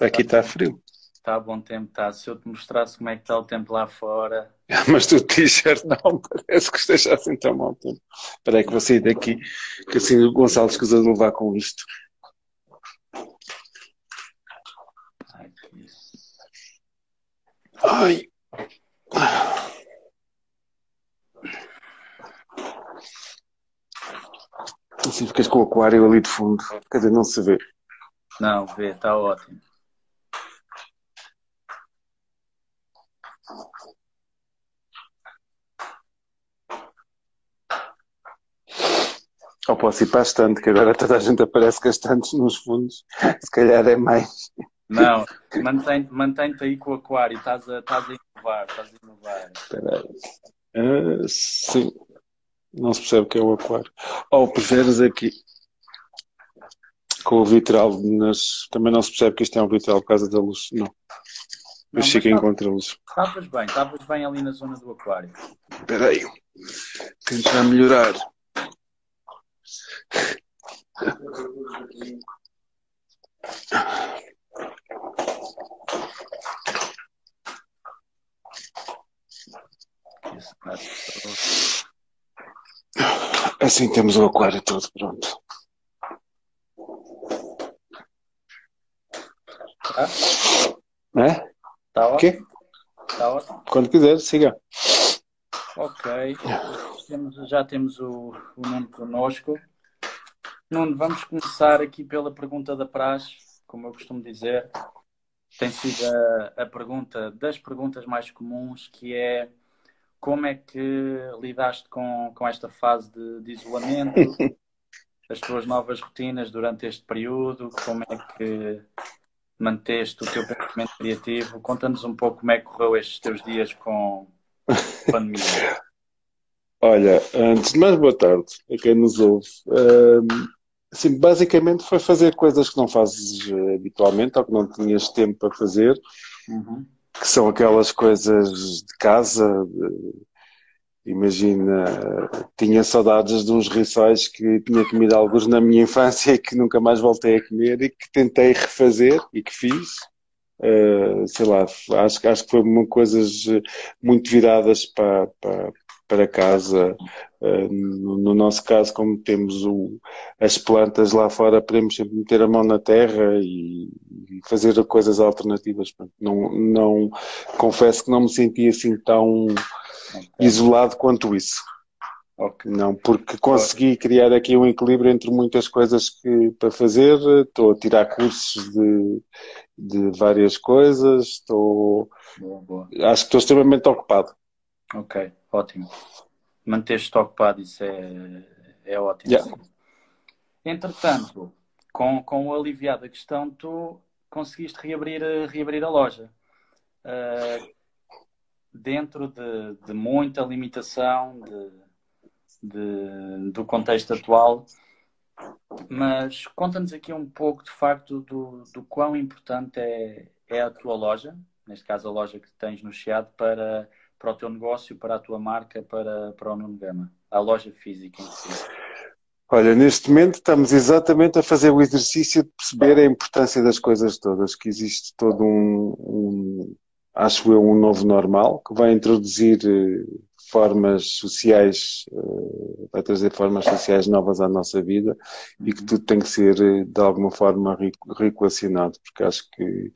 Aqui está frio. Está bom tempo, está. Se eu te mostrasse como é que está o tempo lá fora. Mas tu t-shirt não, parece que esteja assim tão mau tempo. Espera aí que vou sair daqui, que assim o Gonçalo escusa de levar com isto. Ai. Assim ficas com o aquário ali de fundo. Quer dizer, não se vê. Não, vê, está ótimo. Ou posso ir para a estante, que agora toda a gente aparece com as estantes nos fundos. Se calhar é mais. Não, mantém-te mantém aí com o aquário, estás a, estás a inovar, estás a inovar. Espera aí. Ah, sim. Não se percebe o que é o aquário. Ou preferes aqui com o vitral, mas também não se percebe que isto é um vitral por causa da luz. Não. Não, Eu fico em contra luz. Estavas bem, estavas bem ali na zona do aquário. Espera aí. Tentar melhorar. Assim temos o aquário todo pronto. tá? É? Quê? ótimo? Ótimo? Quando quiser, siga. Ok. Temos- já temos o, o Nuno connosco. Nuno, vamos começar aqui pela pergunta da praxe, como eu costumo dizer. Tem sido a, a pergunta das perguntas mais comuns, que é como é que lidaste com, com esta fase de, de isolamento, as tuas novas rotinas durante este período, como é que manteste o teu pensamento criativo? Conta-nos um pouco como é que correu estes teus dias com a pandemia. Olha, antes de mais, boa tarde a quem nos ouve. Ahm, assim, basicamente foi fazer coisas que não fazes eh, habitualmente ou que não tinhas tempo para fazer, Uhum. que são aquelas coisas de casa. de- imagina, tinha saudades de uns rissóis que tinha comido alguns na minha infância e que nunca mais voltei a comer e que tentei refazer e que fiz. Uh, sei lá, acho, que- acho que foram coisas eh, muito viradas para, para, para casa. Uh, no, no nosso caso, como temos o, as plantas lá fora, podemos sempre meter a mão na terra e, e fazer coisas alternativas. Não, não, confesso que não me senti assim tão Ok. isolado quanto isso. Ok. Não, porque consegui criar aqui um equilíbrio entre muitas coisas que para fazer. Estou a tirar cursos de, de várias coisas. Estou, Boa, boa. acho que estou extremamente ocupado. Ok, ótimo. Manter-te ocupado, isso é, é ótimo. Yeah. Entretanto, com, com o aliviado da questão, tu conseguiste reabrir, a- reabrir a loja. Ah, dentro de, de muita limitação de, de- do contexto atual, mas conta-nos aqui um pouco de facto do, do quão importante é, é a tua loja, neste caso a loja que tens no Chiado, para, para o teu negócio, para a tua marca, para, para o Nuno Gama, a loja física em si. Olha, neste momento estamos exatamente a fazer o exercício de perceber a importância das coisas todas, que existe todo um, um acho eu, um novo normal, que vai introduzir eh, formas sociais, eh, vai trazer formas sociais novas à nossa vida e que tudo tem que ser, eh, de alguma forma, re- reequacionado, porque acho que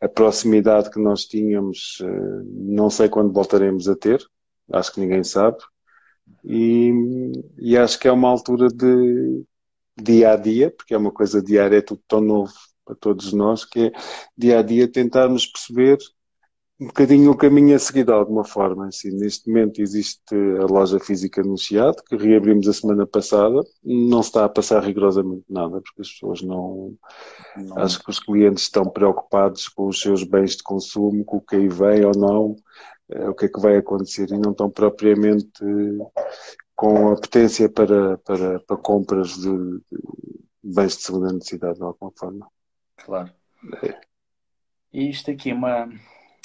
a proximidade que nós tínhamos, eh, não sei quando voltaremos a ter, acho que ninguém sabe, e, e acho que é uma altura de dia a dia, porque é uma coisa diária, é tudo tão novo para todos nós, que é dia a dia tentarmos perceber um bocadinho o caminho a seguir de alguma forma. Assim, neste momento existe a loja física no Chiado, que reabrimos a semana passada. Não se está a passar rigorosamente nada, porque as pessoas não. Não- Acho que os clientes estão preocupados com os seus bens de consumo, com o que aí vem ou não, eh, o que é que vai acontecer, e não estão propriamente eh, com a potência para, para, para compras de, de bens de segunda necessidade, de alguma forma. Claro. E isto aqui, uma,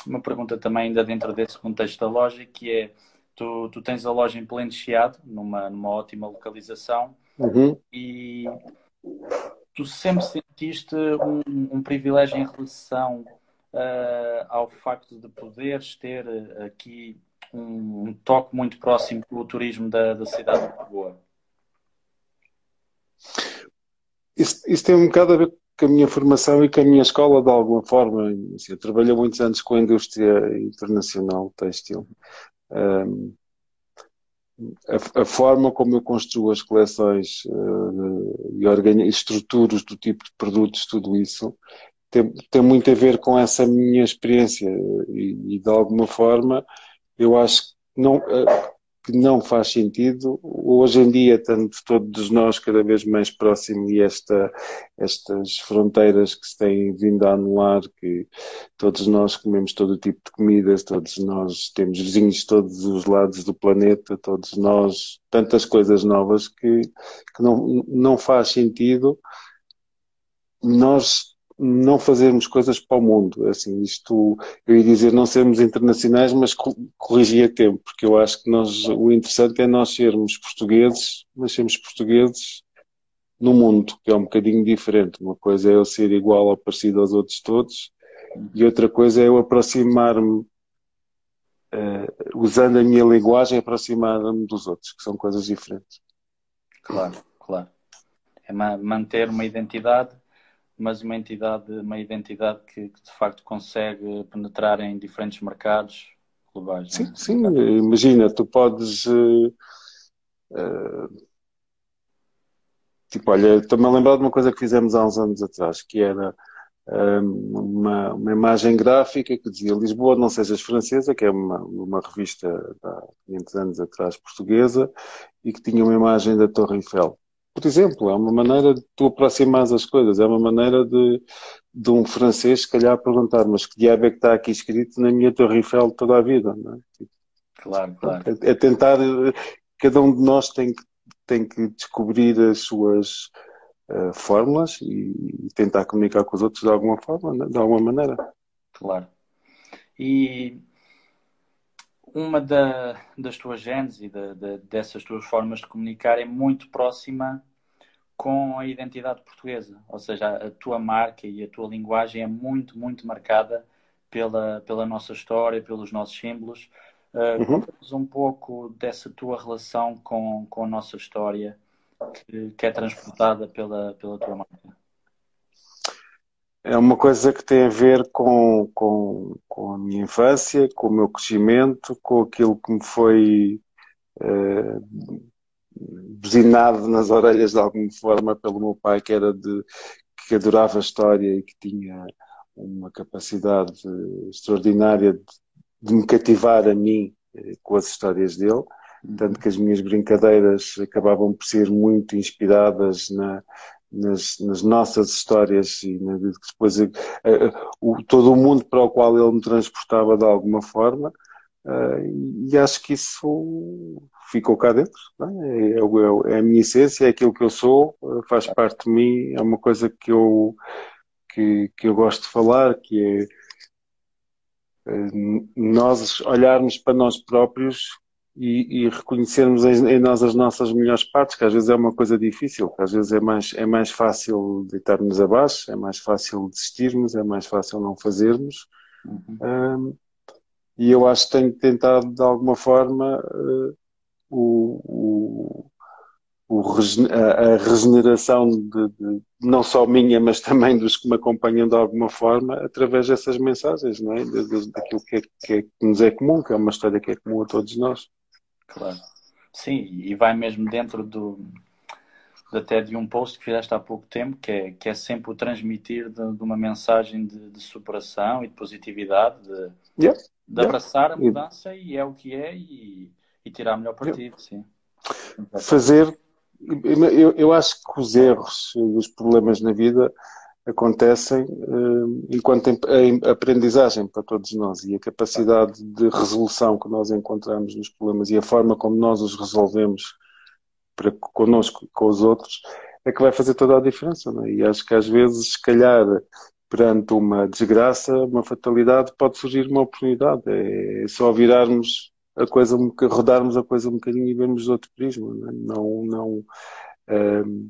uma pergunta também ainda dentro desse contexto da loja, que é, tu, tu tens a loja em pleno Chiado, numa, numa ótima localização, Uhum. e tu sempre sentiste um, um privilégio em relação uh, ao facto de poderes ter aqui um, um, toque muito próximo com o turismo da, da cidade de Lisboa? Isso, isso, tem um bocado a ver com a minha formação e com a minha escola, de alguma forma. Assim, eu trabalhei muitos anos com a indústria internacional têxtil. Um, a, a, forma como eu construo as coleções uh, e estruturas do tipo de produtos, tudo isso, tem, tem muito a ver com essa minha experiência e, e de alguma forma eu acho que não, uh, que não faz sentido. Hoje em dia, estamos todos nós cada vez mais próximos e esta, estas fronteiras que se têm vindo a anular, que todos nós comemos todo tipo de comidas, todos nós temos vizinhos de todos os lados do planeta, todos nós, tantas coisas novas que, que não, não faz sentido nós não fazermos coisas para o mundo. Assim, isto, eu ia dizer não sermos internacionais, mas corrigir a tempo, porque eu acho que nós, o interessante é nós sermos portugueses, mas sermos portugueses no mundo, que é um bocadinho diferente. Uma coisa é eu ser igual ou parecido aos outros todos, e outra coisa é eu aproximar-me, uh, usando a minha linguagem, aproximar-me dos outros, que são coisas diferentes. Claro, claro. É manter uma identidade mas uma entidade, uma identidade que, que, de facto consegue penetrar em diferentes mercados globais. Sim, é? sim. Imagina, tu podes. Uh, uh, tipo, olha, estou-me a lembrar de uma coisa que fizemos há uns anos atrás, que era uma, uma imagem gráfica que dizia Lisboa não sejas francesa, que é uma, uma revista há 500 anos atrás portuguesa, e que tinha uma imagem da Torre Eiffel por exemplo, é uma maneira de tu aproximar as coisas, é uma maneira de, de um francês, se calhar, perguntar, mas que diabo é que está aqui escrito na minha Torre Eiffel toda a vida, não é? Claro, claro. É, é tentar, cada um de nós tem que, tem que descobrir as suas uh, fórmulas e, e, tentar comunicar com os outros de alguma forma, né? de alguma maneira. Claro. E uma da, das tuas genes e da, da, dessas tuas formas de comunicar é muito próxima com a identidade portuguesa. Ou seja, a tua marca e a tua linguagem é muito, muito marcada pela, pela nossa história, pelos nossos símbolos. Uh, uhum. um pouco dessa tua relação com, com a nossa história que, que é transportada pela, pela tua marca é uma coisa que tem a ver com, com, com a minha infância, com o meu crescimento, com aquilo que me foi uh, buzinado nas orelhas de alguma forma pelo meu pai, que era de que adorava a história e que tinha uma capacidade extraordinária de, de me cativar a mim uh, com as histórias dele. Tanto que as minhas brincadeiras acabavam por ser muito inspiradas na, nas, nas, nossas histórias e na, depois uh, o, todo o mundo para o qual ele me transportava de alguma forma uh, e acho que isso ficou cá dentro é? É, é, é, a minha essência, é aquilo que eu sou faz parte de mim, é uma coisa que eu que, que eu gosto de falar que é nós olharmos para nós próprios e, e reconhecermos em, em, nós as nossas melhores partes, que às vezes é uma coisa difícil, que às vezes é mais, é mais fácil deitarmos abaixo, é mais fácil desistirmos, é mais fácil não fazermos. Uhum. Um, e eu acho que tenho tentado, de alguma forma, uh, o, o, o, a, regeneração de, de, não só minha, mas também dos que me acompanham de alguma forma, através dessas mensagens, não é? daquilo que, é, que, é, que nos é comum, que é uma história que é comum a todos nós. Claro. Sim, e vai mesmo dentro do até de um post que fizeste há pouco tempo, que é, que é sempre o transmitir de, de uma mensagem de, de, superação e de positividade, de, yeah, de abraçar yeah. a mudança e é o que é e, e tirar melhor partido, yeah. sim. Fazer, eu, eu acho que os erros e os problemas na vida acontecem uh, enquanto em, aprendizagem para todos nós e a capacidade de resolução que nós encontramos nos problemas e a forma como nós os resolvemos para connosco e com os outros é que vai fazer toda a diferença. É? E acho que às vezes, se calhar, perante uma desgraça, uma fatalidade, pode surgir uma oportunidade. É só virarmos a coisa, rodarmos a coisa um bocadinho e vermos de outro prisma. Não, é? não, não um,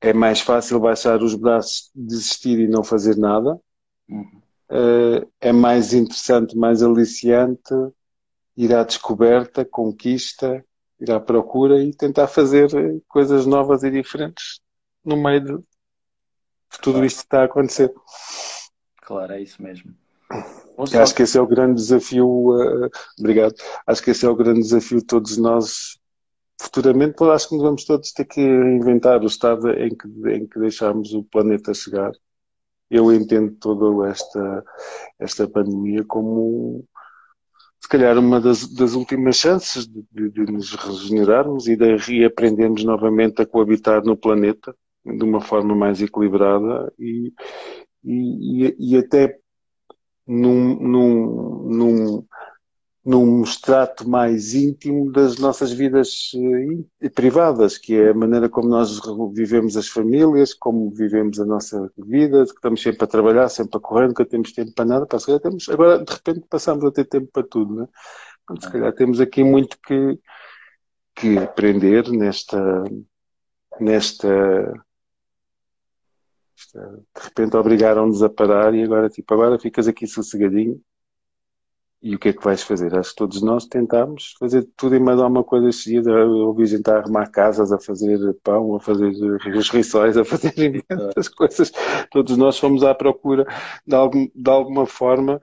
é mais fácil baixar os braços, desistir e não fazer nada. Uhum. Uh, é mais interessante, mais aliciante ir à descoberta, conquista, ir à procura e tentar fazer coisas novas e diferentes no meio de, de tudo isto que está a acontecer. Claro, é isso mesmo. Acho que esse é o grande desafio. Uh, obrigado. Acho que esse é o grande desafio de todos nós. Futuramente, acho que vamos todos ter que inventar o estado em que, em que deixamos o planeta chegar. Eu entendo toda esta, esta pandemia como, se calhar, uma das, das últimas chances de, de, de nos regenerarmos e de reaprendermos novamente a coabitar no planeta de uma forma mais equilibrada e, e, e, até num, num, num, num extrato mais íntimo das nossas vidas eh, privadas, que é a maneira como nós vivemos as famílias, como vivemos a nossa vida, que estamos sempre a trabalhar, sempre a correr, nunca temos tempo para nada, para se temos, agora de repente passamos a ter tempo para tudo, né? Se calhar temos aqui muito que, que aprender nesta, nesta de repente obrigaram-nos a parar e agora, tipo, agora ficas aqui sossegadinho e o que é que vais fazer? Acho que todos nós tentámos fazer tudo e mais alguma coisa seguida. Ouvi gente a arrumar casas, a fazer pão, a fazer os a fazer imensas coisas. Todos nós fomos à procura de, algum, de alguma forma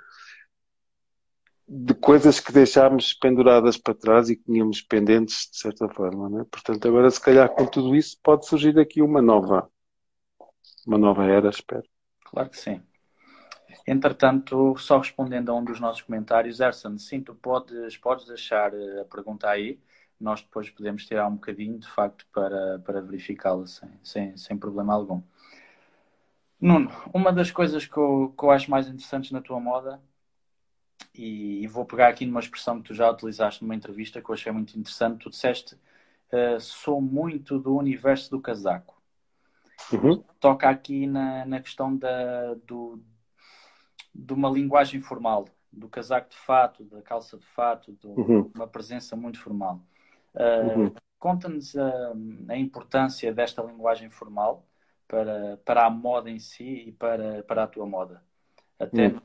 de coisas que deixámos penduradas para trás e que tínhamos pendentes de certa forma. Né? Portanto, agora se calhar com tudo isso pode surgir aqui uma nova uma nova era, espero. Claro que sim. Entretanto, só respondendo a um dos nossos comentários, Erson, sim, tu podes, podes deixar eh, a pergunta aí, nós depois podemos tirar um bocadinho, de facto, para, para verificá-la sem, sem, sem problema algum. Nuno, uma das coisas que eu, que eu acho mais interessantes na tua moda, e, e, vou pegar aqui numa expressão que tu já utilizaste numa entrevista que eu achei muito interessante, tu disseste, uh, sou muito do universo do casaco. Uhum. Toca aqui na, na questão da, do, de uma linguagem formal, do casaco de fato, da calça de fato, de uhum. uma presença muito formal. Uh, uhum. Conta-nos a, a, importância desta linguagem formal para, para a moda em si e para, para a tua moda. Até uhum.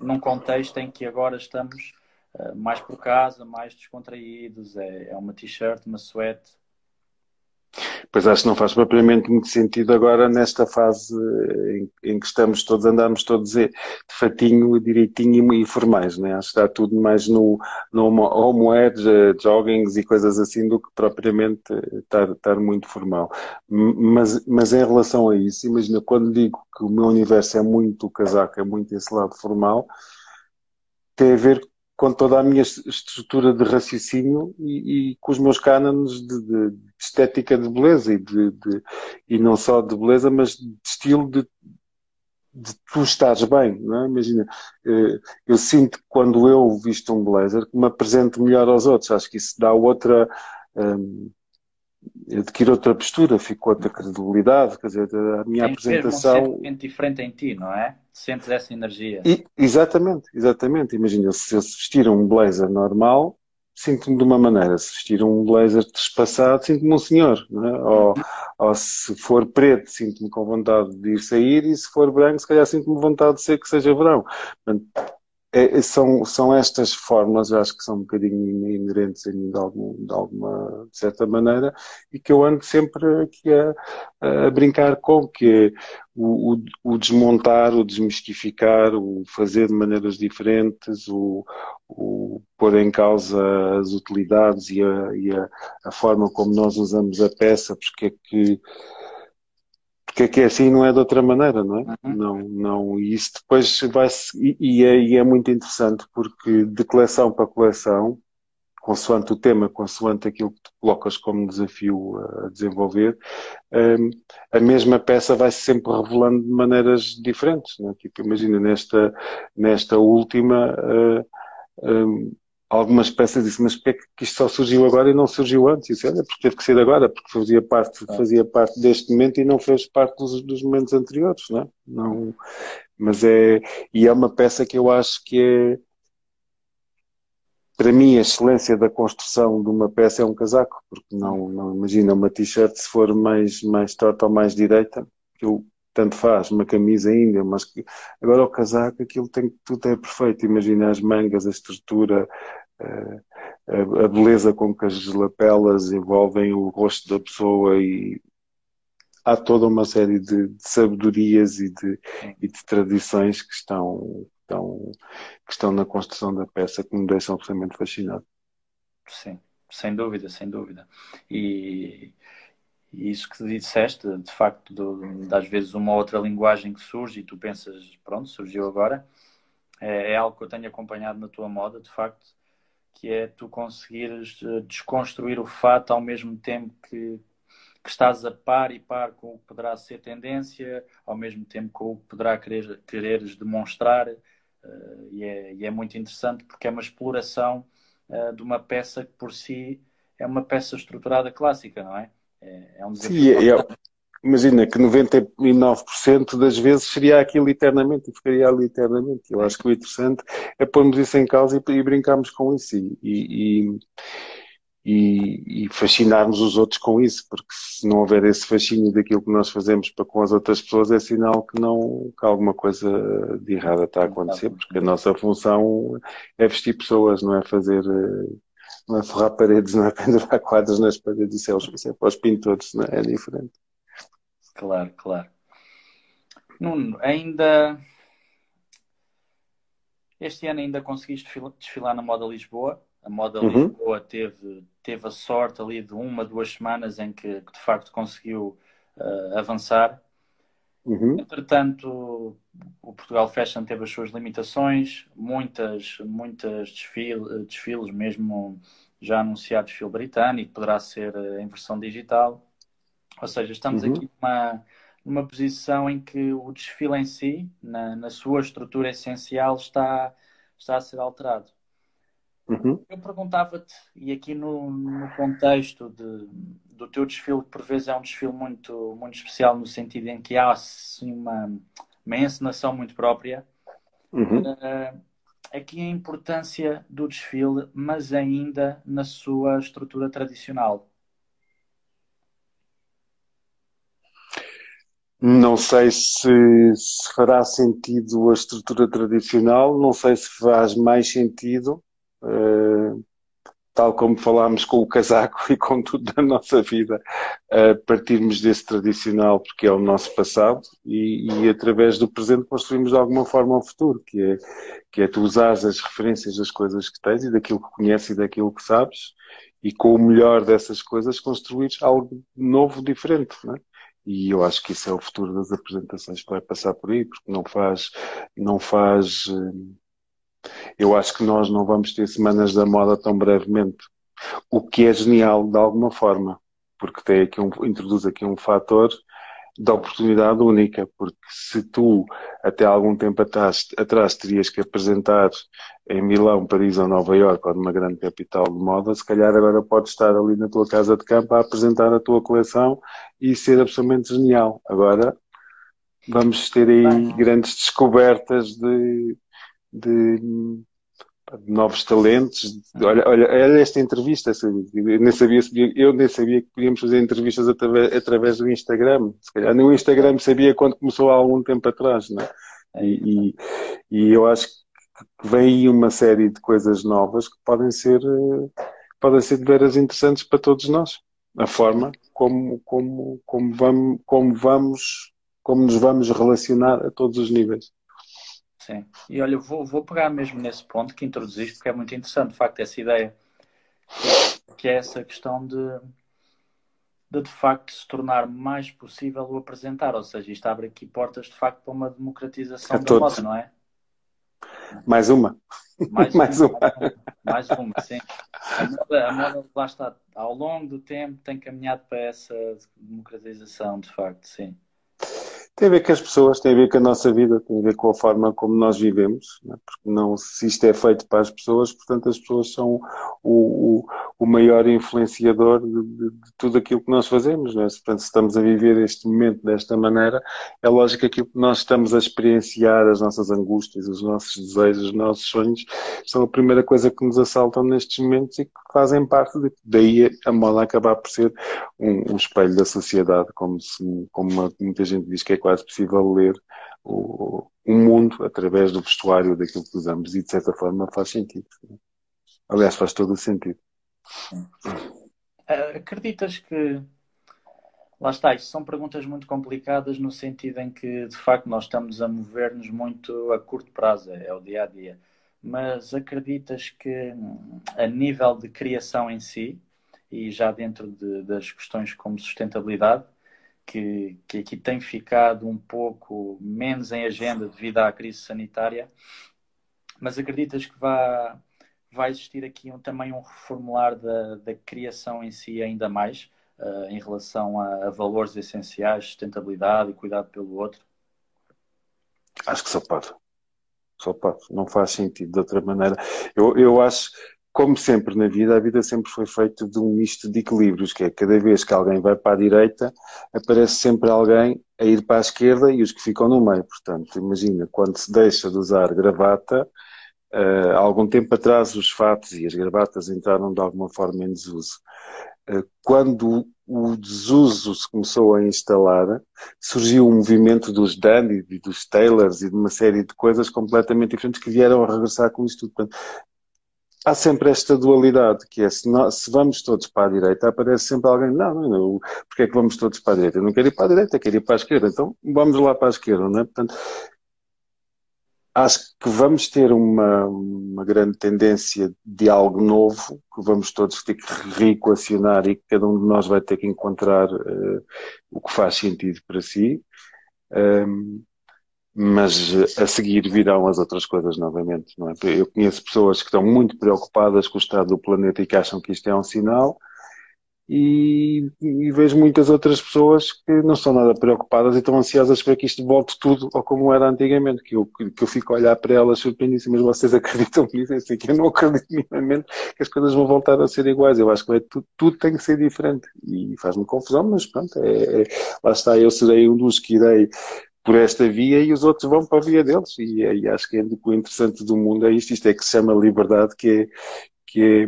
num, num, contexto em que agora estamos uh, mais por casa, mais descontraídos, é, é uma t-shirt, uma suéte, Pois acho que não faz propriamente muito sentido agora nesta fase em, em que estamos todos, andamos todos de fatinho, direitinho e formais, né? Acho que está tudo mais no, no homewear, joggings e coisas assim do que propriamente estar, estar muito formal. Mas, mas em relação a isso, imagina, quando digo que o meu universo é muito casaco, é muito esse lado formal, tem a ver com toda a minha estrutura de raciocínio e, e com os meus cânones de, de, de, estética de beleza e, de, e não só de beleza, mas de estilo de, tu estares bem, não é? Imagina, eh, eu sinto que quando eu visto um blazer que me apresento melhor aos outros, acho que isso dá outra, um, adquire outra postura, fica outra credibilidade, quer dizer, a minha Tem apresentação. um sentimento diferente em ti, não é? Sentes essa energia. E, exatamente, exatamente. Imagina, se eu vestir um blazer normal, sinto-me de uma maneira. Se vestir um blazer despassado, sinto-me um senhor. Não é? ou, ou se for preto, sinto-me com vontade de ir sair, e se for branco, se calhar sinto-me vontade de ser que seja verão. Portanto, é, é, são, são estas formas, acho que são um bocadinho inerentes a mim de, algum, de alguma, de certa maneira, e que eu ando sempre aqui a, a brincar com, que é o, o, o, desmontar, o desmistificar, o fazer de maneiras diferentes, o, o pôr em causa as utilidades e, a, e a, a forma como nós usamos a peça, porque é que porque é que é assim não é de outra maneira, não é? Uhum. Não, não, e isso depois vai e, e, é, e é muito interessante porque de coleção para coleção, consoante o tema, consoante aquilo que tu colocas como desafio a desenvolver, um, a mesma peça vai se sempre revelando de maneiras diferentes. Não é? Tipo, imagina, nesta, nesta última, uh, um, algumas peças disse, mas porquê é que isto só surgiu agora e não surgiu antes? E disse, olha, porque teve que ser agora, porque fazia parte, ah. fazia parte deste momento e não fez parte dos, dos momentos anteriores, não é? Não, mas é, e é uma peça que eu acho que é, para mim, a excelência da construção de uma peça é um casaco, porque não, não imagina uma t-shirt se for mais, mais torta ou mais direita, aquilo tanto faz, uma camisa ainda, mas agora o casaco, aquilo tem tudo é perfeito. Imagina as mangas, a estrutura, eh, a, a beleza com que as lapelas envolvem o rosto da pessoa e há toda uma série de, de sabedorias e de, e de tradições que estão estão, que estão na construção da peça que me deixam absolutamente fascinado. Sim, sem dúvida, sem dúvida. E, e isso que disseste, de facto, do, às vezes uma outra linguagem que surge e tu pensas, pronto, surgiu agora, é, é algo que eu tenho acompanhado na tua moda, de facto, que é tu conseguires eh, desconstruir o fato ao mesmo tempo que, que estás a par e par com o que poderá ser tendência, ao mesmo tempo com o que poderá querer, quereres demonstrar, Uh, e, é, e, é, muito interessante porque é uma exploração uh, de uma peça que por si é uma peça estruturada clássica, não é? É, é um desafio. Sim, é, é imagina que 99% das vezes seria aquilo eternamente e ficaria ali eternamente. Eu acho que o interessante é pormos isso em causa e, e brincarmos com isso. E, e, e, e, fascinarmos os outros com isso, porque se não houver esse fascínio daquilo que nós fazemos para com as outras pessoas, é sinal que não que alguma coisa de errada está a acontecer, porque a nossa função é vestir pessoas, não é fazer não é forrar paredes, não é pendurar quadros nas paredes, isso é, isso é para os pintores, não é? é diferente. Claro, claro. Nuno, ainda este ano ainda conseguiste desfilar na Moda Lisboa? A Moda uhum. Lisboa teve, teve a sorte ali de uma, duas semanas em que, de facto conseguiu uh, avançar. Uhum. Entretanto, o Portugal Fashion teve as suas limitações, muitas, muitas desfile, desfiles, mesmo já anunciado desfile britânico, poderá ser eh, em versão digital. Ou seja, estamos uhum. aqui numa, numa posição em que o desfile em si, na, na sua estrutura essencial, está, está a ser alterado. Uhum. Eu perguntava-te, e aqui no, no contexto de, do teu desfile, que por vezes é um desfile muito, muito especial, no sentido em que há assim, uma, uma encenação muito própria, uhum. uh, aqui a importância do desfile, mas ainda na sua estrutura tradicional. Não sei se, se fará sentido a estrutura tradicional, não sei se faz mais sentido uh, tal como falámos com o casaco e com tudo na nossa vida, uh, partirmos desse tradicional porque é o nosso passado e, e, através do presente construímos de alguma forma o futuro, que é, que é tu usares as referências das coisas que tens e daquilo que conheces e daquilo que sabes e com o melhor dessas coisas construires algo novo, diferente, não é? E eu acho que isso é o futuro das apresentações que vai passar por aí, porque não faz, não faz, uh, eu acho que nós não vamos ter semanas da moda tão brevemente. O que é genial de alguma forma, porque tem aqui um, introduz aqui um fator de oportunidade única, porque se tu até algum tempo atrás, atrás terias que apresentar em Milão, Paris ou Nova Iorque ou numa grande capital de moda, se calhar agora podes estar ali na tua casa de campo a apresentar a tua coleção e ser absolutamente genial. Agora vamos ter aí grandes descobertas de de, de novos talentos. Olha, olha, olha esta entrevista, eu nem, sabia, eu nem sabia que podíamos fazer entrevistas através, através do Instagram. Se calhar nem o Instagram sabia quando começou há algum tempo atrás, não é? E, e, e eu acho que vem aí uma série de coisas novas que podem ser, podem ser de veras interessantes para todos nós. A forma como, como, como, vamos, como vamos, como nos vamos relacionar a todos os níveis. Sim. E olha, vou, vou pegar mesmo nesse ponto que introduziste, porque é muito interessante, de facto, essa ideia, que é essa questão de, de, de facto, se tornar mais possível o apresentar. Ou seja, isto abre aqui portas, de facto, para uma democratização a da todos. moda, não é? Mais uma. Mais, mais uma, uma. Mais uma, sim. A moda, a moda, lá está, ao longo do tempo, tem caminhado para essa democratização, de facto, sim. Tem a ver com as pessoas, tem a ver com a nossa vida, tem a ver com a forma como nós vivemos, né? porque não, se isto é feito para as pessoas, portanto as pessoas são o, o, o maior influenciador de, de, de, tudo aquilo que nós fazemos. Não é? Portanto, se estamos a viver este momento desta maneira, é lógico que aquilo que nós estamos a experienciar, as nossas angústias, os nossos desejos, os nossos sonhos, são a primeira coisa que nos assaltam nestes momentos e que fazem parte de, daí a moda acabar por ser um, um espelho da sociedade, como, se, como uma, muita gente diz que é quase possível ler o, o mundo através do vestuário daquilo que usamos e de certa forma faz sentido. Aliás, faz todo o sentido. Eh, acreditas que lá está, isto são perguntas muito complicadas no sentido em que de facto nós estamos a mover-nos muito a curto prazo, é o dia a dia. Mas acreditas que a nível de criação em si, e já dentro de, das questões como sustentabilidade, que, que aqui tem ficado um pouco menos em agenda devido à crise sanitária, mas acreditas que vai, vai existir aqui um, também um reformular da, da criação em si ainda mais uh, em relação a, a, valores essenciais, sustentabilidade e cuidado pelo outro? Acho que só pode. Só pode. Não faz sentido de outra maneira. Eu, eu acho como sempre na vida, a vida sempre foi feita de um misto de equilíbrios, que é cada vez que alguém vai para a direita, aparece sempre alguém a ir para a esquerda e os que ficam no meio. Portanto, imagina, quando se deixa de usar gravata, uh, há algum tempo atrás os fatos e as gravatas entraram de alguma forma em desuso. Uh, quando o desuso se começou a instalar, surgiu um movimento dos Dandy e dos Taylors e de uma série de coisas completamente diferentes que vieram a regressar com isto tudo. Portanto, há sempre esta dualidade, que é se, nós, se, vamos todos para a direita, aparece sempre alguém, não, não, não, porque é que vamos todos para a direita? Eu não quero ir para a direita, quero ir para a esquerda, então vamos lá para a esquerda, não é? Portanto, acho que vamos ter uma, uma grande tendência de algo novo, que vamos todos ter que reequacionar e que cada um de nós vai ter que encontrar uh, o que faz sentido para si. Um, mas eh, a seguir virão as outras coisas novamente, não é? Eu conheço pessoas que estão muito preocupadas com o estado do planeta e que acham que isto é um sinal, e, e, vejo muitas outras pessoas que não estão nada preocupadas e estão ansiosas para que isto volte tudo ao como era antigamente, que eu, que eu fico a olhar para elas surpreendíssimas, vocês acreditam nisso? Eu sei que eu não acredito minimamente que as coisas vão voltar a ser iguais, eu acho que tudo, tudo tem que ser diferente, e faz-me confusão, mas pronto, é, é, lá está, eu serei um dos que irei por esta via e os outros vão para a via deles. E, e acho que é, o interessante do mundo é isto, isto é que se chama liberdade, que é, que é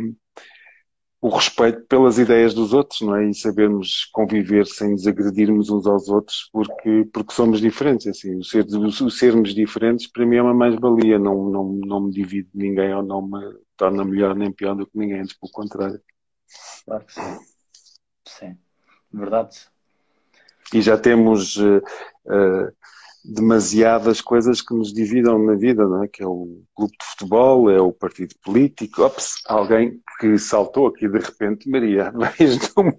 o respeito pelas ideias dos outros, não é? E sabermos conviver sem desagredirmos uns aos outros, porque, porque somos diferentes. Assim, o, ser, o sermos diferentes, para mim, é uma mais-valia. Não, não, não me divide ninguém ou não me torna melhor nem pior do que ninguém, antes pelo contrário. Claro que sim. Sim, verdade. E já temos uh, uh, demasiadas coisas que nos dividam na vida, não é? que é o clube de futebol, é o partido político. Ops, alguém que saltou aqui de repente, Maria, vais não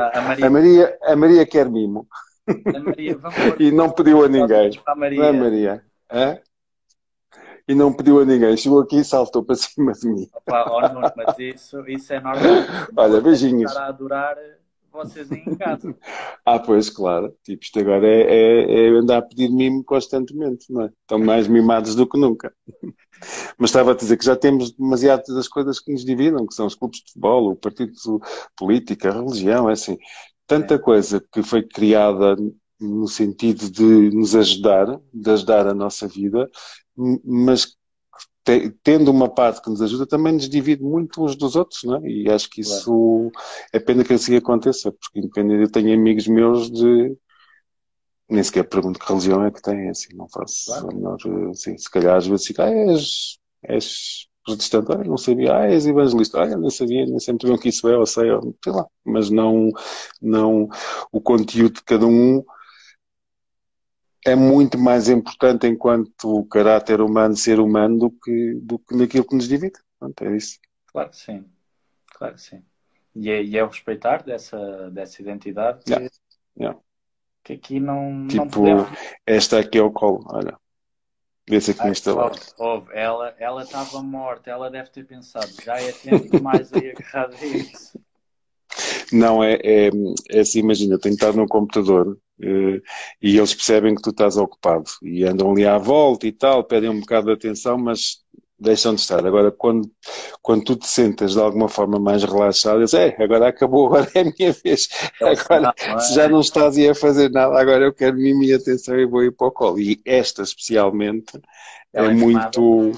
a, Maria... a Maria A Maria quer mimo. Maria, e não pediu a ninguém. A Maria. Não é Maria? Hã? E não pediu a ninguém. Chegou aqui e saltou para cima de mim. Opa, oh, mas isso, isso é normal. Olha, beijinhos. Estar a adorar vocês em casa. ah, pois, claro. Tipo, isto agora é, é, é, andar a pedir mimo constantemente, não é? Estão mais mimados do que nunca. Mas estava a dizer que já temos demasiadas das coisas que nos dividam, que são os clubes de futebol, o partido político, a religião, é assim. Tanta é. coisa que foi criada no sentido de nos ajudar, de ajudar a nossa vida, mas tendo uma parte que nos ajuda, também nos divide muito uns dos outros, não é? E acho que isso claro. é pena que assim aconteça, porque independente, eu tenho amigos meus de. Nem sequer pergunto que religião é que têm, assim, não faço claro. a menor. Assim, se calhar às vezes fica, ah, és, és protestante, ah, não sabia, ah, és evangelista, ah, não sabia, nem sempre bem o que isso é, ou sei, ou, sei lá, mas não, não o conteúdo de cada um é muito mais importante enquanto caráter humano, ser humano, do que, do que naquilo que nos divide. Pronto, é isso. Claro que sim. Claro que sim. E é, e é o respeitar dessa, dessa identidade que, yeah. Yeah. que aqui não. Tipo, não podemos... esta aqui é o colo, olha. Vê-se aqui instalado. Ela ela estava morta, ela deve ter pensado, já é tempo mais aí agarrado a isso. Não, é, é, é assim, imagina, eu tenho que estar no computador e eles percebem que tu estás ocupado e andam ali à volta e tal, pedem um bocado de atenção, mas deixam de estar. Agora, quando, quando tu te sentas de alguma forma mais relaxado, dizes, é, agora acabou, agora é a minha vez. É agora, se já não estás a fazer nada, agora eu quero minha atenção e vou ir para o colo. E esta, especialmente, é, é muito...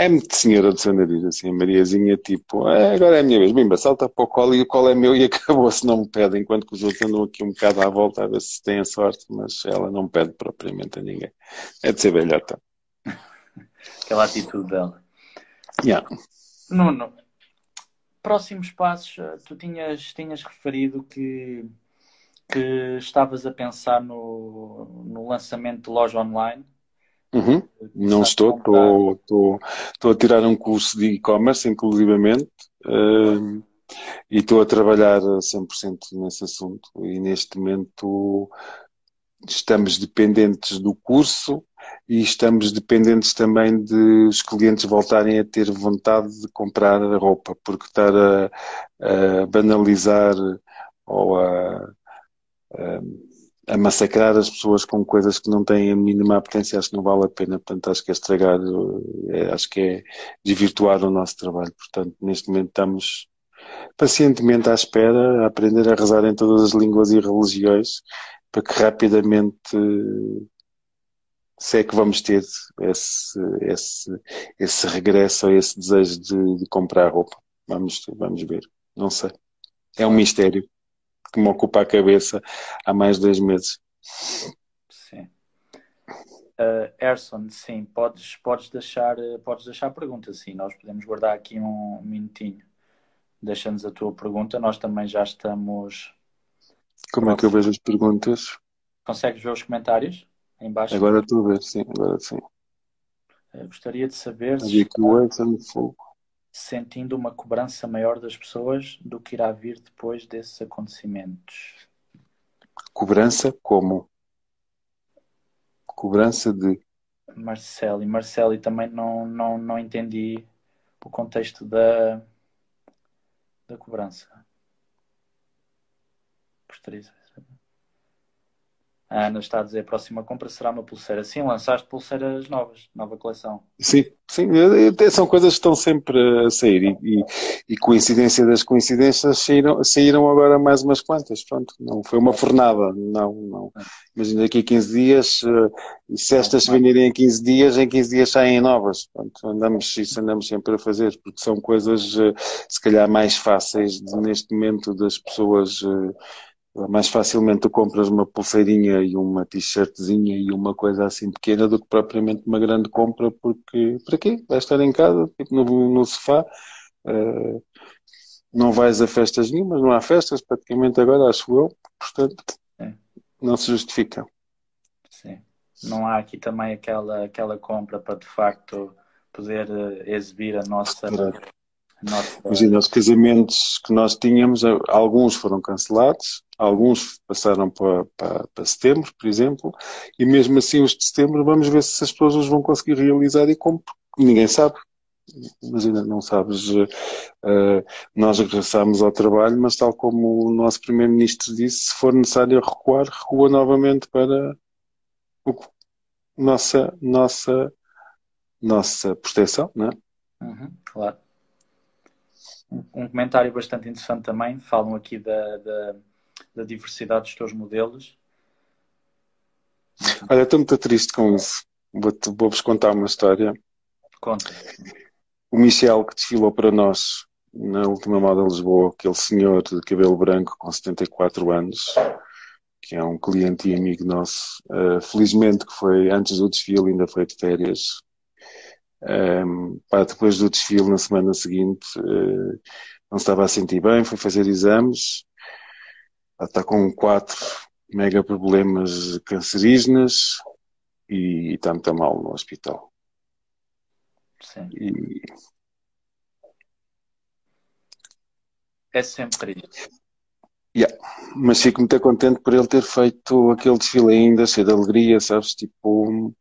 É muito senhora de seu nariz, assim, a Mariazinha, tipo, é, agora é a minha vez, bimba, salta para o colo e o colo é meu e acabou, se não me pede, enquanto que os outros andam aqui um bocado à volta a ver se têm a sorte, mas ela não pede propriamente a ninguém. É de ser velhota. Aquela atitude dela. Yeah. Nuno, próximos passos, eh, tu tinhas, tinhas referido que, que estavas a pensar no, no lançamento de loja online. Uhum. Não estou, estou, estou, estou a tirar um curso de e-commerce, inclusivamente, uh, e estou a trabalhar 100% nesse assunto. E neste momento estamos dependentes do curso e estamos dependentes também de os clientes voltarem a ter vontade de comprar roupa, porque estar a, a banalizar ou a, a, a, massacrar as pessoas com coisas que não têm a mínima apetência, acho que não vale a pena. Portanto, acho que é estragar, é, acho que é desvirtuar o nosso trabalho. Portanto, neste momento estamos pacientemente à espera, a aprender a rezar em todas as línguas e religiões para que rapidamente se é que vamos ter esse, esse, esse regresso ou esse desejo de, de, comprar roupa. Vamos, vamos ver. Não sei. É um mistério que me ocupa a cabeça há mais de dois meses. Sim. Uh, Erson, sim, podes, podes, deixar, podes deixar perguntas, sim. Nós podemos guardar aqui um minutinho. Deixa-nos a tua pergunta. Nós também já estamos. Como é que eu vejo as perguntas? Consegues ver os comentários? em baixo. Agora estou a ver, sim, agora sim. Eu gostaria de saber se fogo. Sentindo uma cobrança maior das pessoas do que irá vir depois desses acontecimentos. Cobrança como? Cobrança de? Marcelo. E Marcelo, e também não, não, não entendi o contexto da, da cobrança. Gostaria a Ana está a dizer: a próxima compra será uma pulseira. Sim, lançaste pulseiras novas, nova coleção. Sim, sim, são coisas que estão sempre a sair e, e, e coincidência das coincidências saíram, saíram agora mais umas quantas. Pronto, não foi uma fornada, não, não. Imagina daqui a 15 dias, eh, se estas se venderem em 15 dias, em 15 dias saem novas. Pronto, andamos, isso andamos sempre a fazer, porque são coisas eh, se calhar mais fáceis de, neste momento das pessoas eh, mais facilmente tu compras uma pulseirinha e uma t-shirtzinha e uma coisa assim pequena do que propriamente uma grande compra, porque para quê? Vais estar em casa, tipo no, no sofá, uh, não vais a festas nenhumas, não há festas praticamente agora, acho eu, portanto Sim. não se justifica. Sim. Não há aqui também aquela, aquela compra para de facto poder uh, exibir a nossa. Nossa... Imagina, os casamentos que nós tínhamos, alguns foram cancelados, alguns passaram para, para, para, setembro, por exemplo, e mesmo assim os de setembro vamos ver se as pessoas os vão conseguir realizar e como ninguém sabe. Imagina, não sabes, uh, nós regressamos ao trabalho, mas tal como o nosso Primeiro-Ministro disse, se for necessário recuar, recua novamente para o, nossa, nossa, nossa proteção, não é? Uhum, claro um comentário bastante interessante também. Falam aqui da, da, da diversidade dos teus modelos. Olha, estou muito triste com isso. Vou-vos contar uma história. Conta. O Michel, que desfilou para nós na última moda Lisboa, aquele senhor de cabelo branco com 74 anos, que é um cliente e amigo nosso, uh, felizmente que foi antes do desfile, ainda foi de férias, um, pá, depois do desfile, na semana seguinte, uh, não estava a sentir bem, foi fazer exames, pá, está com quatro mega problemas cancerígenas e, está muito mal no hospital. Sim. E... É sempre isso. Yeah. Mas fico muito contente por ele ter feito aquele desfile ainda, cheio de alegria, sabes? Tipo,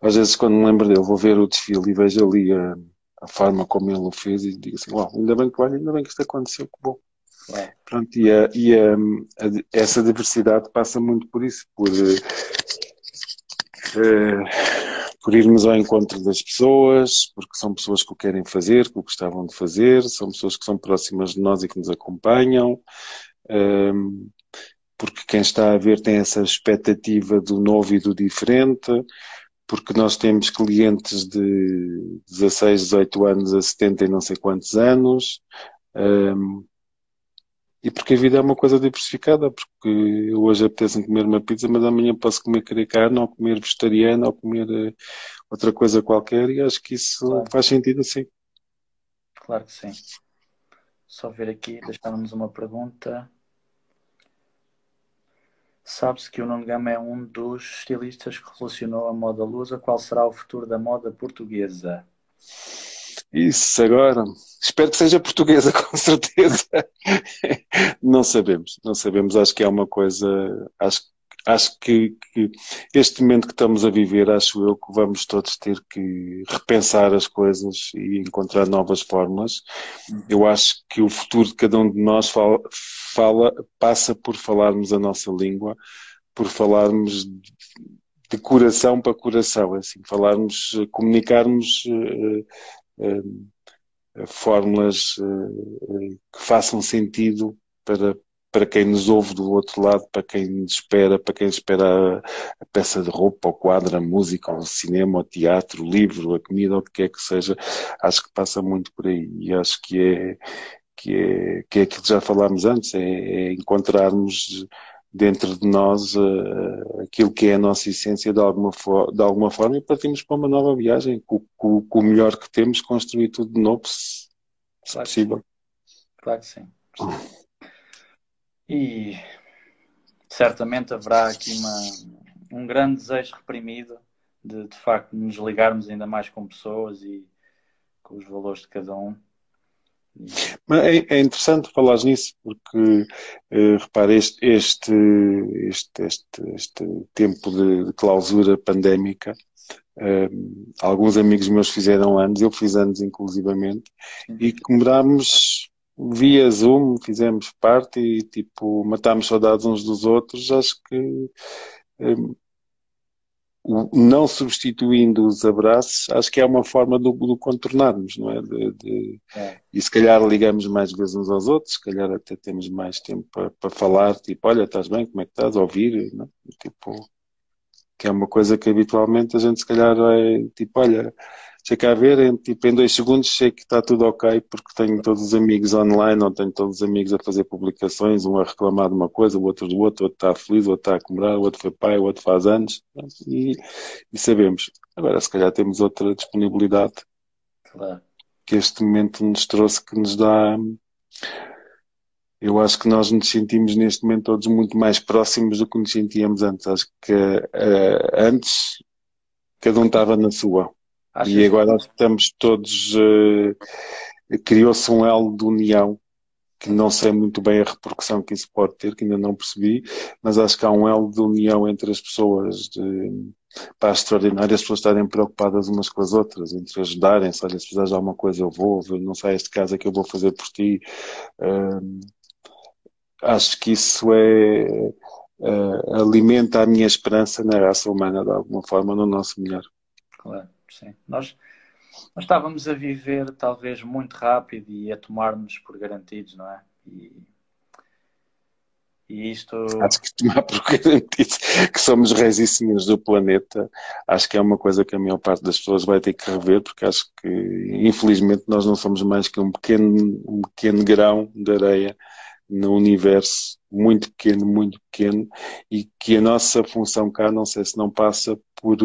às vezes quando me lembro dele, vou ver o desfile e vejo ali a, a forma como ele o fez e digo assim, uau, ainda bem que olha, ainda bem que isto aconteceu, que bom. Pronto, e, a, e a, essa diversidade passa muito por isso, por uh, por irmos ao encontro das pessoas, porque são pessoas que o querem fazer, que o gostavam de fazer, são pessoas que são próximas de nós e que nos acompanham, um, porque quem está a ver tem essa expectativa do novo e do diferente, porque nós temos clientes de 16, 18 anos a 70 e não sei quantos anos, um, e porque a vida é uma coisa diversificada, porque hoje apetece comer uma pizza, mas amanhã posso comer carne, ou comer vegetariano, ou comer uh, outra coisa qualquer, e acho que isso claro. faz sentido assim. Claro que sim. Só ver aqui, deixávamos uma pergunta. Sabe-se que o Nuno Gama é um dos estilistas que relacionou a moda lusa. Qual será o futuro da moda portuguesa? Isso, agora. Espero que seja portuguesa, com certeza. não sabemos, não sabemos. Acho que é uma coisa. Acho, acho que, que, este momento que estamos a viver, acho eu que vamos todos ter que repensar as coisas e encontrar novas formas. Eu acho que o futuro de cada um de nós fala, fala passa por falarmos a nossa língua, por falarmos de coração para coração, assim, falarmos, comunicarmos uh, uh, fórmulas uh, que façam sentido para, para quem nos ouve do outro lado, para quem nos espera, para quem espera a, a, peça de roupa, o quadro, a música, o cinema, o teatro, o livro, a comida, o que quer que seja, acho que passa muito por aí e acho que é que é, que é aquilo que já falámos antes, é, é encontrarmos dentro de nós uh, aquilo que é a nossa essência de alguma, de alguma forma e partimos para uma nova viagem, com, com, com, o melhor que temos, construir tudo de novo, se, se claro possível. Claro que sim. E certamente haverá aqui uma, um grande desejo reprimido de, de facto, nos ligarmos ainda mais com pessoas e com os valores de cada um. É, é, interessante falar nisso, porque, eh, repare, este, este, este, este, tempo de, de clausura pandémica, eh, alguns amigos meus fizeram anos, eu fiz anos inclusivamente, e comemorámos via Zoom, fizemos parte e tipo, matámos saudades uns dos outros. Acho que eh, não substituindo os abraços, acho que é uma forma de, de contornarmos, não é? De, de, é? E se calhar ligamos mais vezes uns aos outros, se calhar até temos mais tempo para, para falar, tipo, olha, estás bem, como é que estás? Ouvir, não? É? Tipo, que é uma coisa que habitualmente a gente se calhar vai, tipo, olha, Sei cá ver, em, tipo, em dois segundos sei que está tudo ok, porque tenho todos os amigos online, ou tenho todos os amigos a fazer publicações, um a reclamar de uma coisa, o outro do outro, o outro está feliz, o outro está a comemorar, o outro foi pai, o outro faz anos, e, e sabemos. Agora, se calhar temos outra disponibilidade claro. que este momento nos trouxe, que nos dá. Eu acho que nós nos sentimos neste momento todos muito mais próximos do que nos sentíamos antes. Acho que uh, antes cada um estava na sua. Acho e agora que... estamos todos. Uh, Criou-se um elo de união que não sei muito bem a repercussão que isso pode ter, que ainda não percebi, mas acho que há um elo de união entre as pessoas, de, para extraordinário as pessoas estarem preocupadas umas com as outras, entre ajudarem-se, olha, se precisares de alguma coisa eu vou, não sei este caso é que eu vou fazer por ti. Uh, acho que isso é uh, alimenta a minha esperança na raça humana de alguma forma, no nosso melhor. Claro sim. Nós, nós estávamos a viver talvez muito rápido e a tomar-nos por garantidos, não é? E, e isto. Acho que tomar por garantido que somos reis e senhores do planeta, acho que é uma coisa que a maior parte das pessoas vai ter que rever, porque acho que, infelizmente, nós não somos mais que um pequeno, um pequeno grão de areia no universo muito pequeno, muito pequeno, e que a nossa função cá, não sei se não passa por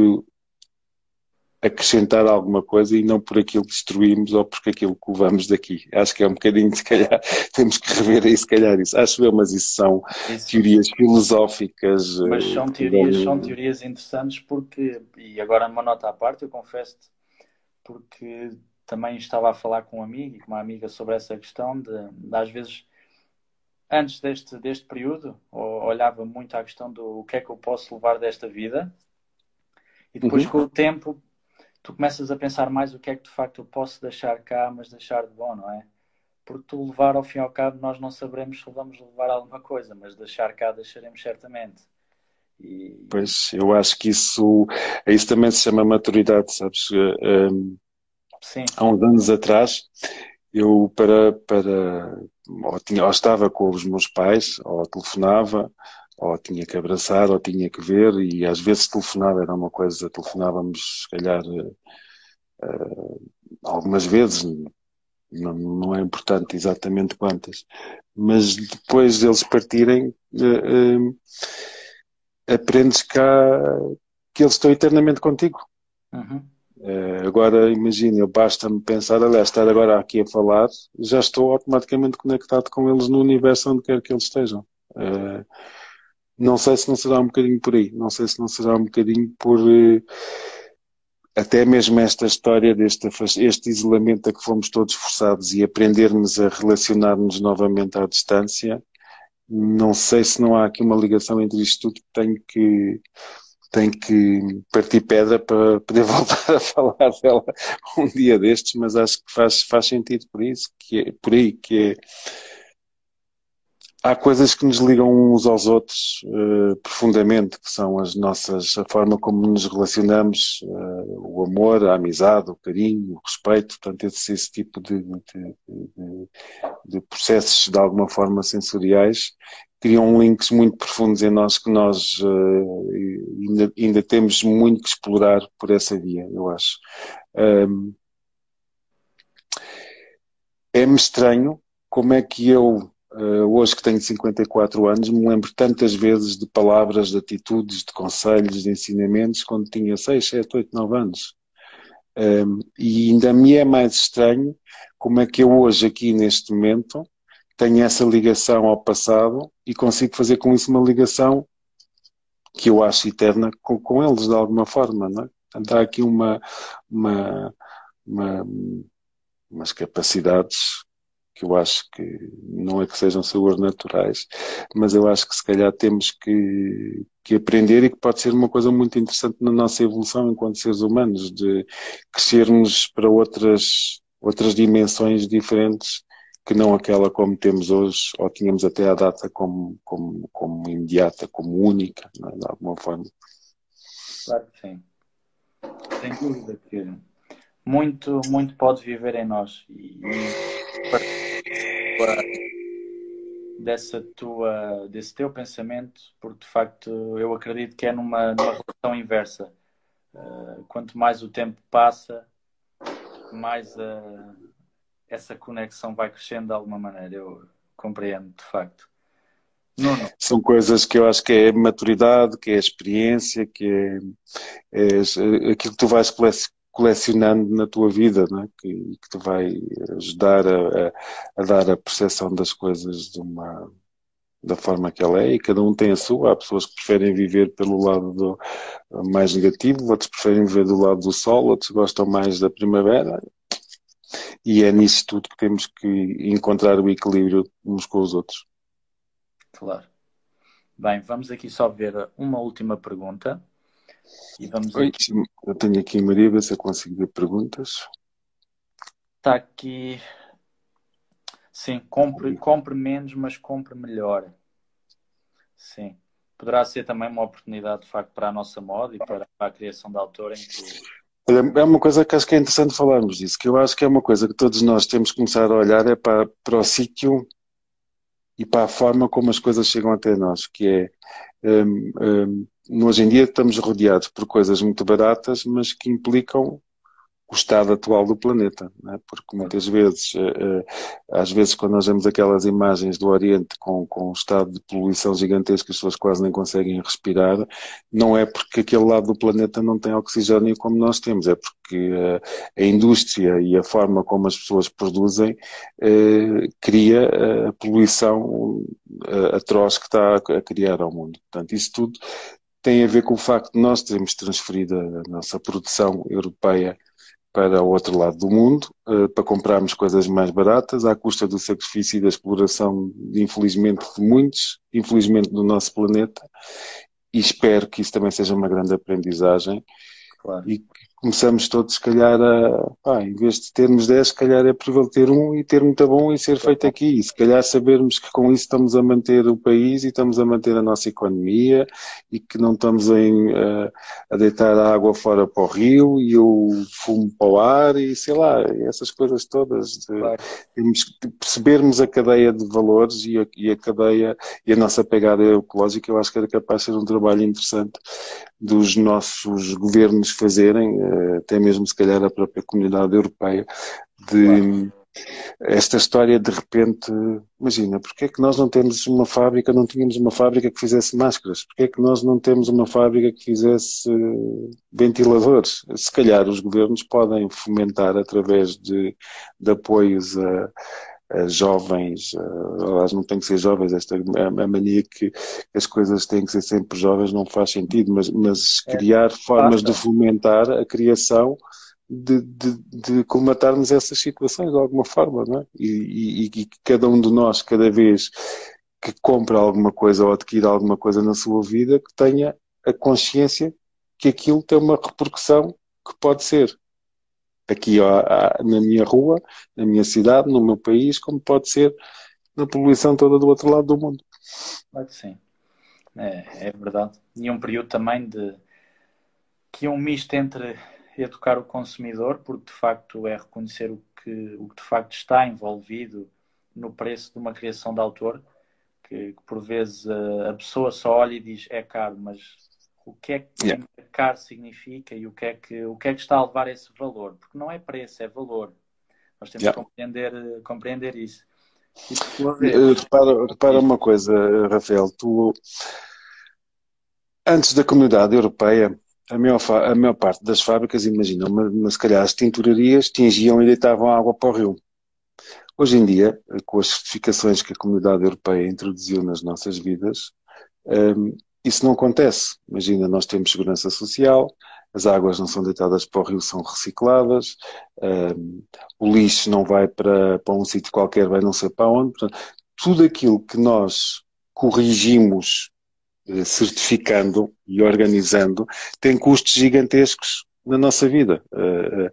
acrescentar alguma coisa e não por aquilo que destruímos ou por aquilo que levamos daqui. Acho que é um bocadinho, se calhar, temos que rever aí, se calhar, isso. Acho eu, mas isso são isso. teorias filosóficas. Mas são eh, teorias, são teorias interessantes porque, e agora numa nota à parte, eu confesso-te, porque também estava a falar com um amigo e com uma amiga sobre essa questão de, de às vezes, antes deste, deste período, olhava muito à questão do o que é que eu posso levar desta vida, e depois uhum. com o tempo tu começas a pensar mais o que é que de facto eu posso deixar cá, mas deixar de bom, não é? Porque tu levar ao fim e ao cabo, nós não saberemos se vamos levar alguma coisa, mas deixar cá deixaremos certamente. E... Pois, eu acho que isso, isso também se chama maturidade, sabes? Um, Sim. Há uns anos atrás, eu para, para ou, tinha, ou estava com os meus pais, ou telefonava, ou tinha que abraçar, ou tinha que ver, e às vezes telefonava, era uma coisa, telefonávamos, se calhar, uh, algumas vezes, não, não é importante exatamente quantas, mas depois deles partirem, uh, uh, aprendes cá que eles estão eternamente contigo. Uhum. Uh, agora imagina, basta-me pensar, aliás, estar agora aqui a falar, já estou automaticamente conectado com eles no universo onde quer que eles estejam. Não sei se não será um bocadinho por aí, não sei se não será um bocadinho por uh, até mesmo esta história deste este isolamento a que fomos todos forçados e aprendermos a relacionar-nos novamente à distância. Não sei se não há aqui uma ligação entre isto tudo que tenho que tem que partir pedra para poder voltar a falar dela um dia destes, mas acho que faz, faz sentido por isso, que é, por aí, que é, há coisas que nos ligam uns aos outros uh, profundamente, que são as nossas, a forma como nos relacionamos, uh, o amor, a amizade, o carinho, o respeito, portanto, esse, esse tipo de, de, de, de processos de alguma forma sensoriais criam links muito profundos em nós que nós uh, ainda, ainda, temos muito que explorar por essa via, eu acho. Um, é-me estranho como é que eu, hoje que tenho 54 anos, me lembro tantas vezes de palavras, de atitudes, de conselhos, de ensinamentos, quando tinha 6, 7, 8, 9 anos. Um, e ainda me é mais estranho como é que eu hoje, aqui neste momento, tenho essa ligação ao passado e consigo fazer com isso uma ligação que eu acho eterna com, com eles de alguma forma, não é? Portanto, há aqui uma, uma, uma, umas capacidades que eu acho que não é que sejam saúde naturais, mas eu acho que se calhar temos que, que aprender e que pode ser uma coisa muito interessante na nossa evolução enquanto seres humanos, de crescermos para outras, outras dimensões diferentes que não aquela como temos hoje, ou tínhamos até a data como, como, como imediata, como única, é? de alguma forma. Claro que sim. Sem dúvida que muito, muito pode viver em nós. E, e dessa tua, desse teu pensamento, porque de facto eu acredito que é numa, numa relação inversa. Uh, quanto mais o tempo passa, mais a, essa conexão vai crescendo de alguma maneira. Eu compreendo, de facto. Nuno. São coisas que eu acho que é maturidade, que é experiência, que é, é, é aquilo que tu vais colecionando na tua vida, é? que, que te vai ajudar a, a, a, dar a percepção das coisas de uma, da forma que ela é, e cada um tem a sua. Há pessoas que preferem viver pelo lado do, mais negativo, outros preferem viver do lado do sol, outros gostam mais da primavera e é nisso tudo que temos que encontrar o equilíbrio uns com os outros. Claro. Bem, vamos aqui só ver uma última pergunta. E vamos Oi, aqui... Eu tenho aqui, Maria, se eu consigo ver perguntas. Está aqui. Sim, compre, compre menos, mas compre melhor. Sim. Poderá ser também uma oportunidade, de facto, para a nossa moda e para a criação de autor em que é uma coisa que acho que é interessante falarmos disso, que eu acho que é uma coisa que todos nós temos que começar a olhar é para, para o sítio e para a forma como as coisas chegam até nós, que é um, um, hoje em dia estamos rodeados por coisas muito baratas, mas que implicam o estado atual do planeta, é? porque muitas vezes, eh, eh, às vezes quando nós vemos aquelas imagens do Oriente com, com um estado de poluição gigantesco, as pessoas quase nem conseguem respirar, não é porque aquele lado do planeta não tem oxigênio como nós temos, é porque eh, a indústria e a forma como as pessoas produzem cria a poluição atroz que está a criar ao mundo. Portanto, isso tudo tem a ver com o facto de nós termos transferido a nossa produção europeia para o outro lado do mundo, uh, para comprarmos coisas mais baratas, à custa do sacrifício e da exploração, infelizmente, de muitos, infelizmente, do nosso planeta. E espero que isso também seja uma grande aprendizagem claro. e que começamos todos, se calhar, a, pá, em vez de termos 10, se calhar é possível ter um e ter muito bom e ser feito aqui. E se calhar sabermos que com isso estamos a manter o país e estamos a manter a nossa economia e que não estamos em, a, a deitar a água fora para o rio e o fumo para o ar e sei lá, essas coisas todas. De, claro. Temos que percebermos a cadeia de valores e a, e a cadeia e a nossa pegada ecológica, eu acho que era capaz de ser um trabalho interessante dos nossos governos fazerem, eh, até mesmo se calhar a própria comunidade europeia, de esta história de repente, imagina, porque é que nós não temos uma fábrica, não tínhamos uma fábrica que fizesse máscaras? Porque é que nós não temos uma fábrica que fizesse ventiladores? Se calhar os governos podem fomentar através de, de apoios a, jovens, aliás, não tem que ser jovens, esta a, mania que as coisas têm que ser sempre jovens não faz sentido, mas, mas é. criar é, formas de fomentar a criação de, de, de essas situações de alguma forma, não é? E, e, e cada um de nós, cada vez que compra alguma coisa ou adquire alguma coisa na sua vida, que tenha a consciência que aquilo tem uma repercussão que pode ser aqui ó, na minha rua, na minha cidade, no meu país, como pode ser na poluição toda do outro lado do mundo. Claro que sim. É, é verdade. E um período também de que é um misto entre educar o consumidor, porque de facto é reconhecer o que, o que de facto está envolvido no preço de uma criação de autor, que, que por vezes a, a, pessoa só olha e diz é caro, mas o que é que yeah. caro significa e o que, é que, o que é que está a levar esse valor? Porque não é preço, é valor. Nós temos yeah. que compreender, compreender isso. Vez... Repara, repara uma coisa, Rafael, tu antes da comunidade europeia a maior, a maior parte das fábricas, imagina, mas se calhar as tinturarias tingiam e deitavam água para o rio. Hoje em dia, com as certificações que a comunidade europeia introduziu nas nossas vidas, um, isso não acontece. Imagina, nós temos segurança social, as águas não são deitadas para o rio, são recicladas, um, o lixo não vai para, para um sítio qualquer, vai não sei para onde. Portanto, tudo aquilo que nós corrigimos eh, certificando e organizando, tem custos gigantescos na nossa vida. Uh,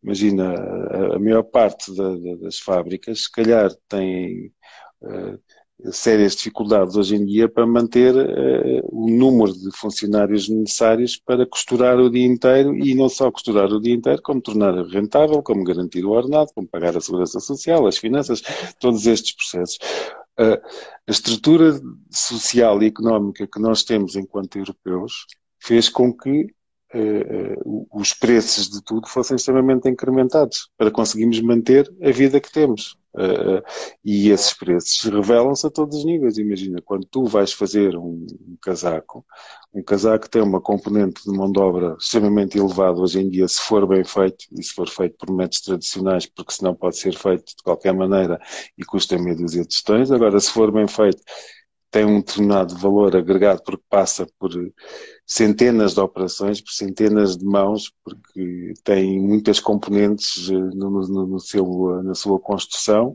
imagina, a, a, maior parte da, da, das fábricas, se calhar, tem uh, sérias dificuldades hoje em dia para manter o número de funcionários necessários para costurar o dia inteiro e não só costurar o dia inteiro, como tornar rentável, como garantir o ordenado, como pagar a segurança social, as finanças, todos estes processos a, estrutura social e económica que nós temos enquanto europeus fez com que uh, uh, os preços de tudo fossem extremamente incrementados para conseguirmos manter a vida que temos. Uh, e esses preços revelam-se a todos os níveis. Imagina, quando tu vais fazer um, um, casaco, um casaco tem uma componente de mão de obra extremamente elevada hoje em dia, se for bem feito, e se for feito por métodos tradicionais, porque senão pode ser feito de qualquer maneira e custa meia dúzia de tostões. Agora, se for bem feito, tem um determinado valor agregado porque passa por centenas de operações, por centenas de mãos, porque tem muitas componentes eh, no, no, no seu, na sua construção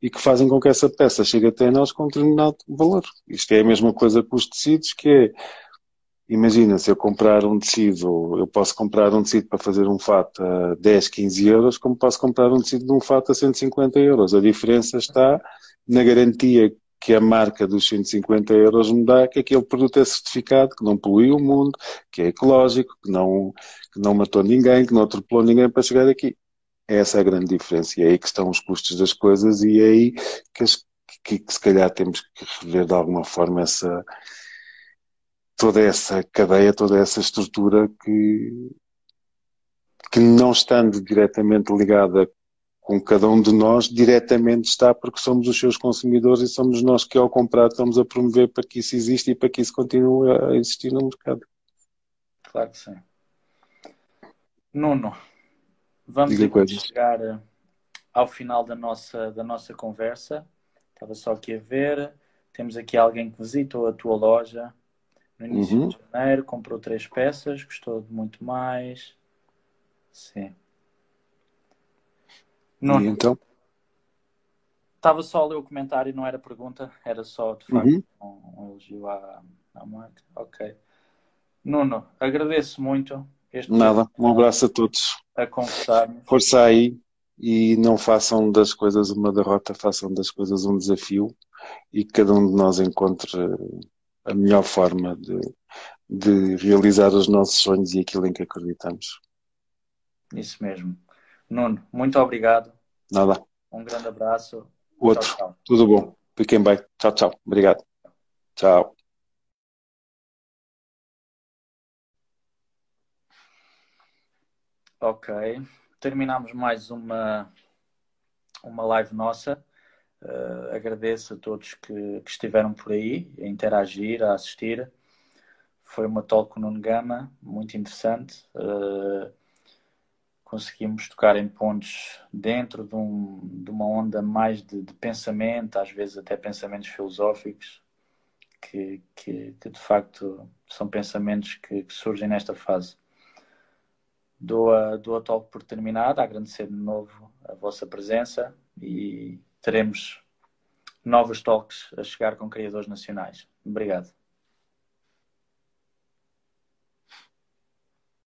e que fazem com que essa peça chegue até nós com um determinado valor. Isto é a mesma coisa com os tecidos, que é, imagina, se eu comprar um tecido, eu posso comprar um tecido para fazer um fato a 10, 15 euros, como posso comprar um tecido de um fato a 150 euros. A diferença está na garantia que a marca dos 150 euros me dá que aquele produto é certificado, que não polui o mundo, que é ecológico, que não, que não matou ninguém, que não atropelou ninguém para chegar aqui. Essa é a grande diferença. E é aí que estão os custos das coisas e é aí que, que, que se calhar temos que rever de alguma forma essa toda essa cadeia, toda essa estrutura que, que não estando diretamente ligada com cada um de nós diretamente está porque somos os seus consumidores e somos nós que ao comprar estamos a promover para que isso exista e para que isso continue a existir no mercado. Claro que sim. Nuno, vamos chegar eh, ao final da nossa, da nossa conversa. Estava só aqui a ver. Temos aqui alguém que visitou a tua loja no início uhum. de janeiro, comprou três peças, gostou de muito mais. Sim. Não, e então? Estava só a ler o comentário, não era pergunta, era só de facto uhum. um, um elogio à, à marca. Ok. Nuno, agradeço muito este Nada, um abraço a todos. A conversarmos. Força aí e não façam das coisas uma derrota, façam das coisas um desafio e que cada um de nós encontre a melhor forma de, de realizar os nossos sonhos e aquilo em que acreditamos. Isso mesmo. Nuno, muito obrigado. Nada. Um grande abraço. Outro. Tchau, tchau. Tudo bom. Fiquem bem. Tchau, tchau. Obrigado. Tchau. Ok. Terminamos mais uma, uma live nossa. Uh, agradeço a todos que, que, estiveram por aí a interagir, a assistir. Foi uma talk com Nuno Gama, muito interessante. Uh, conseguimos tocar em pontos dentro de, um, de uma onda mais de, de, pensamento, às vezes até pensamentos filosóficos, que, que, que de facto são pensamentos que, que, surgem nesta fase. Dou a, dou a talk por terminada, agradecer de novo a vossa presença e teremos novos talks a chegar com criadores nacionais. Obrigado.